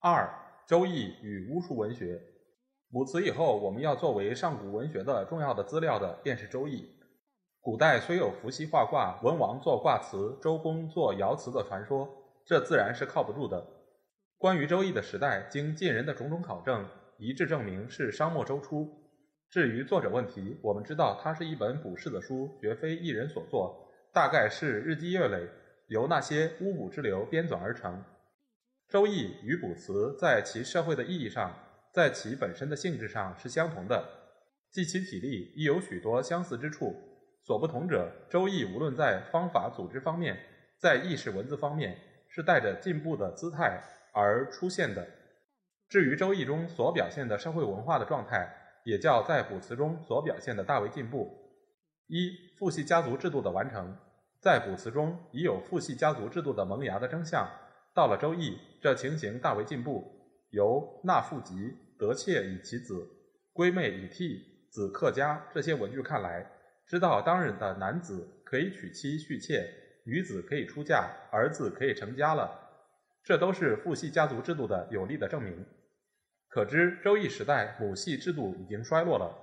二，《周易》与巫术文学。卜辞以后，我们要作为上古文学的重要的资料的，便是《周易》。古代虽有伏羲画卦、文王作卦辞、周公作爻辞的传说，这自然是靠不住的。关于《周易》的时代，经近人的种种考证，一致证明是商末周初。至于作者问题，我们知道它是一本卜筮的书，绝非一人所作。大概是日积月累，由那些巫卜之流编纂而成。《周易》与卜辞在其社会的意义上，在其本身的性质上是相同的，即其体例亦有许多相似之处。所不同者，《周易》无论在方法组织方面，在意识文字方面，是带着进步的姿态而出现的。至于《周易》中所表现的社会文化的状态，也较在卜辞中所表现的大为进步。一父系家族制度的完成，在卜辞中已有父系家族制度的萌芽的征象。到了周易，这情形大为进步。由纳父吉，得妾以其子，归妹以替，子克家这些文句看来，知道当日的男子可以娶妻续妾，女子可以出嫁，儿子可以成家了。这都是父系家族制度的有力的证明。可知周易时代母系制度已经衰落了。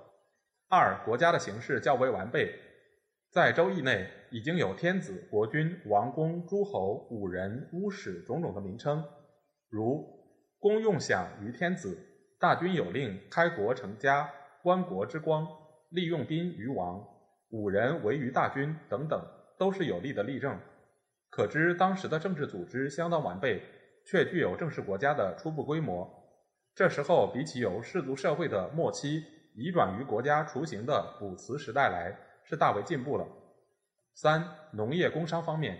二国家的形式较为完备，在周易内已经有天子、国君、王公、诸侯、武人、巫史种种的名称，如公用享于天子，大军有令开国成家，观国之光，利用兵于王，武人为于大军等等，都是有力的例证。可知当时的政治组织相当完备，却具有正式国家的初步规模。这时候比起由氏族社会的末期。移转于国家雏形的卜辞时代来，是大为进步了。三、农业工商方面，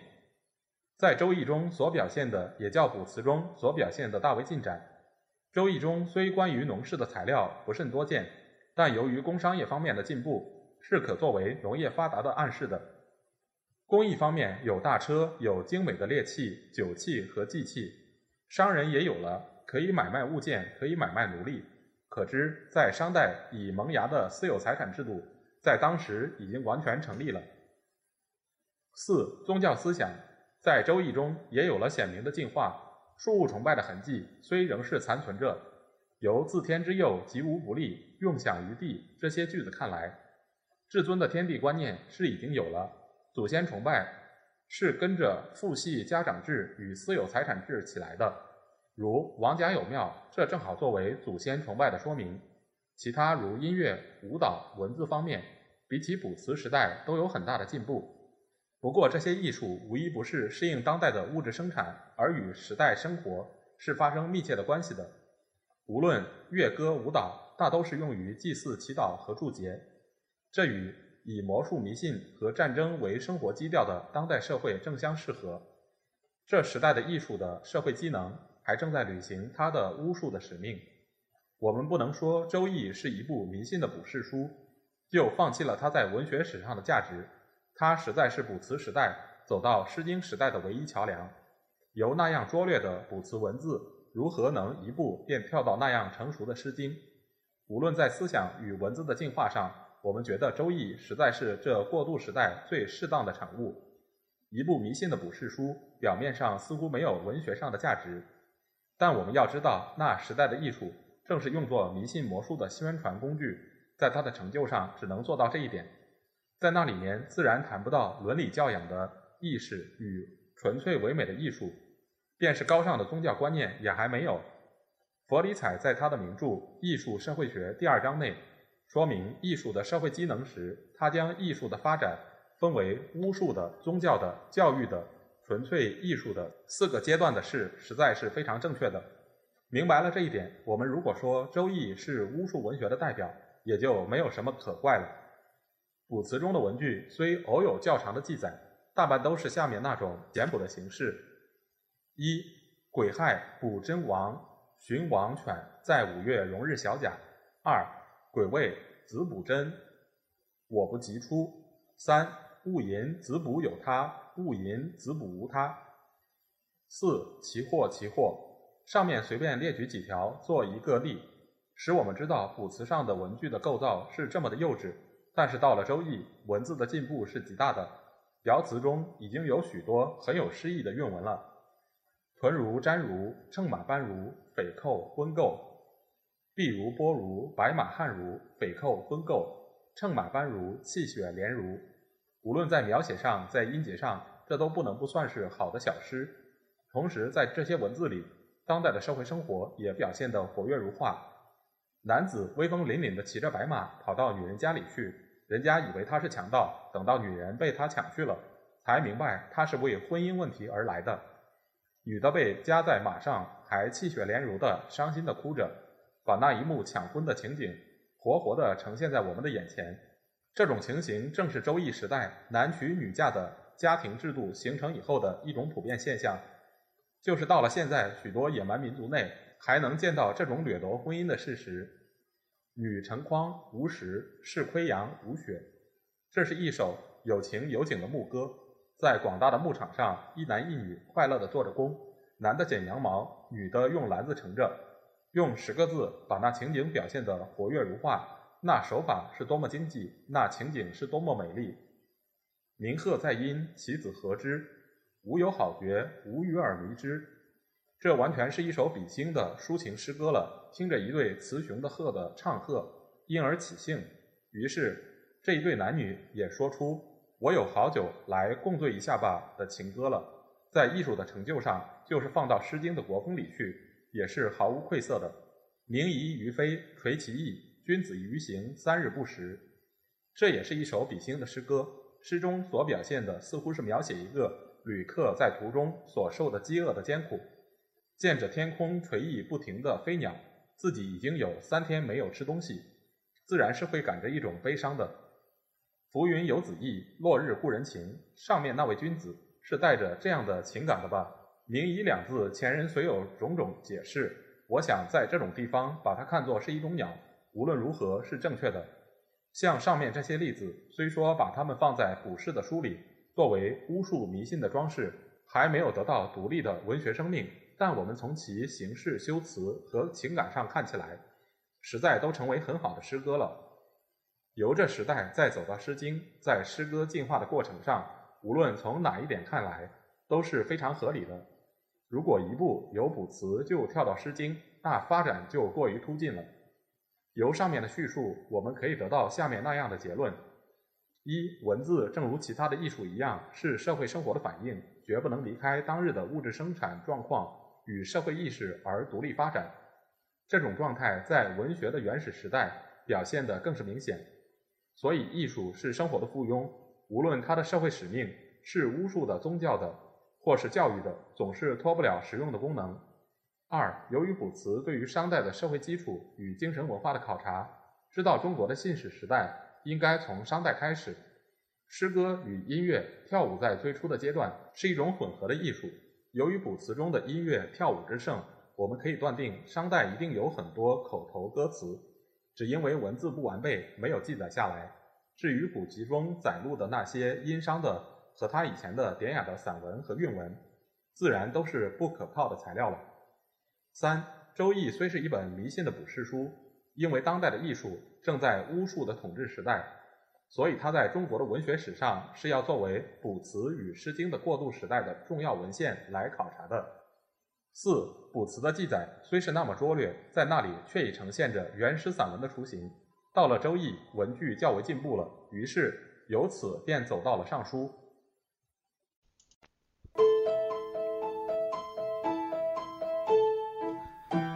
在《周易》中所表现的，也叫卜辞中所表现的大为进展。《周易》中虽关于农事的材料不甚多见，但由于工商业方面的进步，是可作为农业发达的暗示的。工艺方面有大车，有精美的猎器、酒器和祭器，商人也有了，可以买卖物件，可以买卖奴隶。可知，在商代已萌芽的私有财产制度，在当时已经完全成立了。四、宗教思想在《周易》中也有了显明的进化，树物崇拜的痕迹虽仍是残存着。由“自天之佑，吉无不利，用享于地”这些句子看来，至尊的天地观念是已经有了，祖先崇拜是跟着父系家长制与私有财产制起来的。如王家有庙，这正好作为祖先崇拜的说明。其他如音乐、舞蹈、文字方面，比起卜辞时代都有很大的进步。不过这些艺术无一不是适应当代的物质生产，而与时代生活是发生密切的关系的。无论乐歌、舞蹈，大都是用于祭祀、祈祷和祝节，这与以魔术、迷信和战争为生活基调的当代社会正相适合。这时代的艺术的社会机能。还正在履行它的巫术的使命。我们不能说《周易》是一部迷信的卜筮书，就放弃了它在文学史上的价值。它实在是卜辞时代走到《诗经》时代的唯一桥梁。由那样拙劣的卜辞文字，如何能一步便跳到那样成熟的《诗经》？无论在思想与文字的进化上，我们觉得《周易》实在是这过渡时代最适当的产物。一部迷信的卜筮书，表面上似乎没有文学上的价值。但我们要知道，那时代的艺术正是用作迷信魔术的宣传工具，在他的成就上只能做到这一点。在那里面自然谈不到伦理教养的意识与纯粹唯美的艺术，便是高尚的宗教观念也还没有。佛理睬在他的名著《艺术社会学》第二章内说明艺术的社会机能时，他将艺术的发展分为巫术的、宗教的、教育的。纯粹艺术的四个阶段的事，实在是非常正确的。明白了这一点，我们如果说《周易》是巫术文学的代表，也就没有什么可怪了。卜辞中的文句虽偶有较长的记载，大半都是下面那种简朴的形式：一、癸亥，卜真王，寻王犬在五月荣日小甲。二癸未子补真，我不及出。三戊寅子补有他，戊寅子补无他。四其祸其祸。上面随便列举几条做一个例，使我们知道卜辞上的文句的构造是这么的幼稚。但是到了周易，文字的进步是极大的。爻辞中已经有许多很有诗意的韵文了，屯如、瞻如、乘马班如、匪寇、昏构；壁如、波如、白马汉如、匪寇、昏构、乘马班如、气血连如。无论在描写上，在音节上，这都不能不算是好的小诗。同时，在这些文字里，当代的社会生活也表现得活跃如画。男子威风凛凛地骑着白马跑到女人家里去。人家以为他是强盗，等到女人被他抢去了，才明白他是为婚姻问题而来的。女的被夹在马上，还气血连如的伤心的哭着，把那一幕抢婚的情景活活的呈现在我们的眼前。这种情形正是周易时代男娶女嫁的家庭制度形成以后的一种普遍现象。就是到了现在，许多野蛮民族内还能见到这种掠夺婚姻的事实。女成筐无实，是窥阳无雪。这是一首有情有景的牧歌，在广大的牧场上，一男一女快乐地做着工，男的剪羊毛，女的用篮子盛着，用十个字把那情景表现得活跃如画。那手法是多么经济，那情景是多么美丽。鸣鹤在阴，其子何之？吾有好绝，无与尔为之。这完全是一首比兴的抒情诗歌了。听着一对雌雄的鹤的唱和，因而起兴，于是这一对男女也说出“我有好酒，来共醉一下吧”的情歌了。在艺术的成就上，就是放到《诗经》的国风里去，也是毫无愧色的。明夷于飞，垂其翼；君子于行，三日不食。这也是一首比兴的诗歌。诗中所表现的，似乎是描写一个旅客在途中所受的饥饿的艰苦。见着天空垂翼不停的飞鸟，自己已经有三天没有吃东西，自然是会感着一种悲伤的。浮云游子意，落日故人情。上面那位君子是带着这样的情感的吧？明夷两字，前人虽有种种解释，我想在这种地方把它看作是一种鸟，无论如何是正确的。像上面这些例子，虽说把它们放在古诗的书里，作为巫术迷信的装饰，还没有得到独立的文学生命。但我们从其形式、修辞和情感上看起来，实在都成为很好的诗歌了。由这时代再走到《诗经》，在诗歌进化的过程上，无论从哪一点看来，都是非常合理的。如果一步由卜辞就跳到《诗经》，那发展就过于突进了。由上面的叙述，我们可以得到下面那样的结论：一、文字正如其他的艺术一样，是社会生活的反应，绝不能离开当日的物质生产状况。与社会意识而独立发展，这种状态在文学的原始时代表现得更是明显。所以，艺术是生活的附庸，无论它的社会使命是巫术的、宗教的，或是教育的，总是脱不了实用的功能。二，由于卜辞对于商代的社会基础与精神文化的考察，知道中国的信史时代应该从商代开始。诗歌与音乐、跳舞在最初的阶段是一种混合的艺术。由于卜辞中的音乐跳舞之盛，我们可以断定商代一定有很多口头歌词，只因为文字不完备，没有记载下来。至于古籍中载录的那些殷商的和他以前的典雅的散文和韵文，自然都是不可靠的材料了。三，《周易》虽是一本迷信的卜筮书，因为当代的艺术正在巫术的统治时代。所以，它在中国的文学史上是要作为卜辞与《诗经》的过渡时代的重要文献来考察的。四，卜辞的记载虽是那么拙劣，在那里却已呈现着原始散文的雏形。到了《周易》，文具较为进步了，于是由此便走到了《尚书》。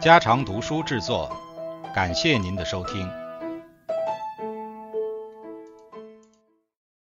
家常读书制作，感谢您的收听。